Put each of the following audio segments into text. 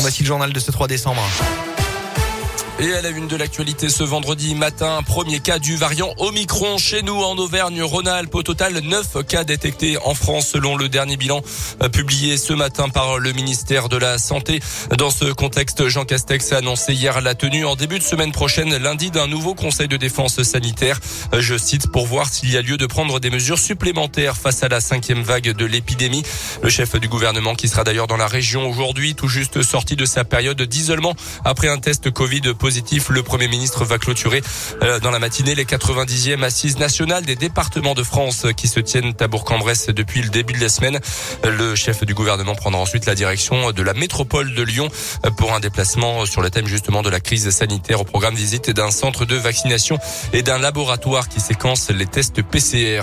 Voici le journal de ce 3 décembre. Et à la une de l'actualité ce vendredi matin, premier cas du variant Omicron chez nous en Auvergne-Rhône-Alpes. Au total, 9 cas détectés en France selon le dernier bilan euh, publié ce matin par le ministère de la Santé. Dans ce contexte, Jean Castex a annoncé hier la tenue en début de semaine prochaine, lundi, d'un nouveau conseil de défense sanitaire. Euh, je cite, pour voir s'il y a lieu de prendre des mesures supplémentaires face à la cinquième vague de l'épidémie. Le chef du gouvernement qui sera d'ailleurs dans la région aujourd'hui, tout juste sorti de sa période d'isolement après un test Covid positif le Premier ministre va clôturer euh, dans la matinée les 90e assises nationales des départements de France qui se tiennent à Bourg-en-Bresse depuis le début de la semaine. Le chef du gouvernement prendra ensuite la direction de la métropole de Lyon pour un déplacement sur le thème justement de la crise sanitaire au programme visite d'un centre de vaccination et d'un laboratoire qui séquence les tests PCR.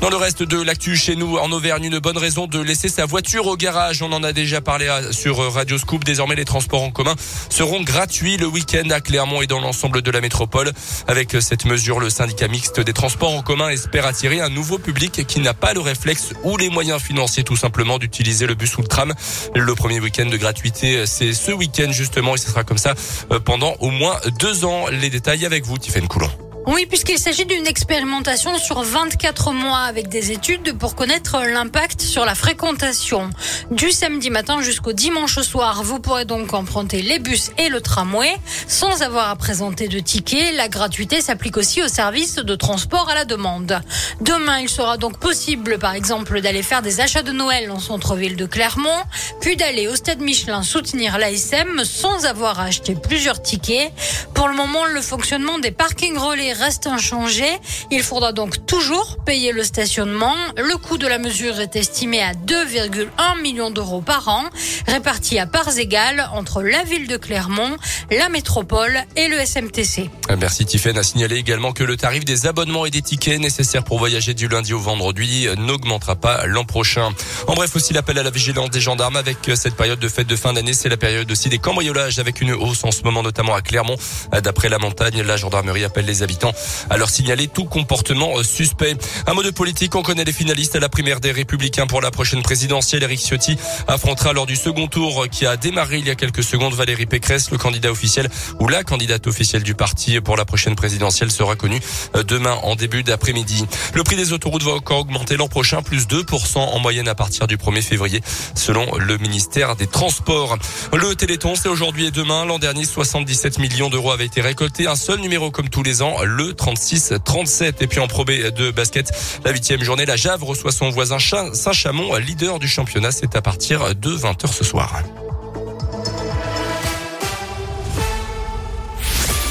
Dans le reste de l'actu chez nous en Auvergne, une bonne raison de laisser sa voiture au garage. On en a déjà parlé sur Radio Scoop. Désormais, les transports en commun seront gratuits le week-end à Clermont et dans l'ensemble de la métropole. Avec cette mesure, le syndicat mixte des transports en commun espère attirer un nouveau public qui n'a pas le réflexe ou les moyens financiers tout simplement d'utiliser le bus ou le tram. Le premier week-end de gratuité, c'est ce week-end justement et ce sera comme ça euh, pendant au moins deux ans. Les détails avec vous, Tiffaine Coulon. Oui, puisqu'il s'agit d'une expérimentation sur 24 mois avec des études pour connaître l'impact sur la fréquentation. Du samedi matin jusqu'au dimanche soir, vous pourrez donc emprunter les bus et le tramway sans avoir à présenter de ticket. La gratuité s'applique aussi aux services de transport à la demande. Demain, il sera donc possible, par exemple, d'aller faire des achats de Noël en centre-ville de Clermont, puis d'aller au stade Michelin soutenir l'ASM sans avoir à acheter plusieurs tickets. Pour le moment, le fonctionnement des parkings relais reste inchangé. Il faudra donc toujours payer le stationnement. Le coût de la mesure est estimé à 2,1 millions d'euros par an, répartis à parts égales entre la ville de Clermont, la métropole et le SMTC. Merci Tiffen. A signalé également que le tarif des abonnements et des tickets nécessaires pour voyager du lundi au vendredi n'augmentera pas l'an prochain. En bref, aussi l'appel à la vigilance des gendarmes avec cette période de fête de fin d'année. C'est la période aussi des cambriolages avec une hausse en ce moment, notamment à Clermont. D'après la montagne, la gendarmerie appelle les habitants à leur signaler tout comportement euh, suspect. Un mot de politique, on connaît les finalistes à la primaire des Républicains pour la prochaine présidentielle. Eric Ciotti affrontera lors du second tour qui a démarré il y a quelques secondes Valérie Pécresse, le candidat officiel ou la candidate officielle du parti pour la prochaine présidentielle sera connue euh, demain en début d'après-midi. Le prix des autoroutes va encore augmenter l'an prochain, plus 2% en moyenne à partir du 1er février, selon le ministère des Transports. Le Téléthon, c'est aujourd'hui et demain. L'an dernier, 77 millions d'euros avaient été récoltés. Un seul numéro comme tous les ans, le 36-37. Et puis en probé de basket, la huitième journée, la Jave reçoit son voisin Saint-Chamond, leader du championnat. C'est à partir de 20h ce soir.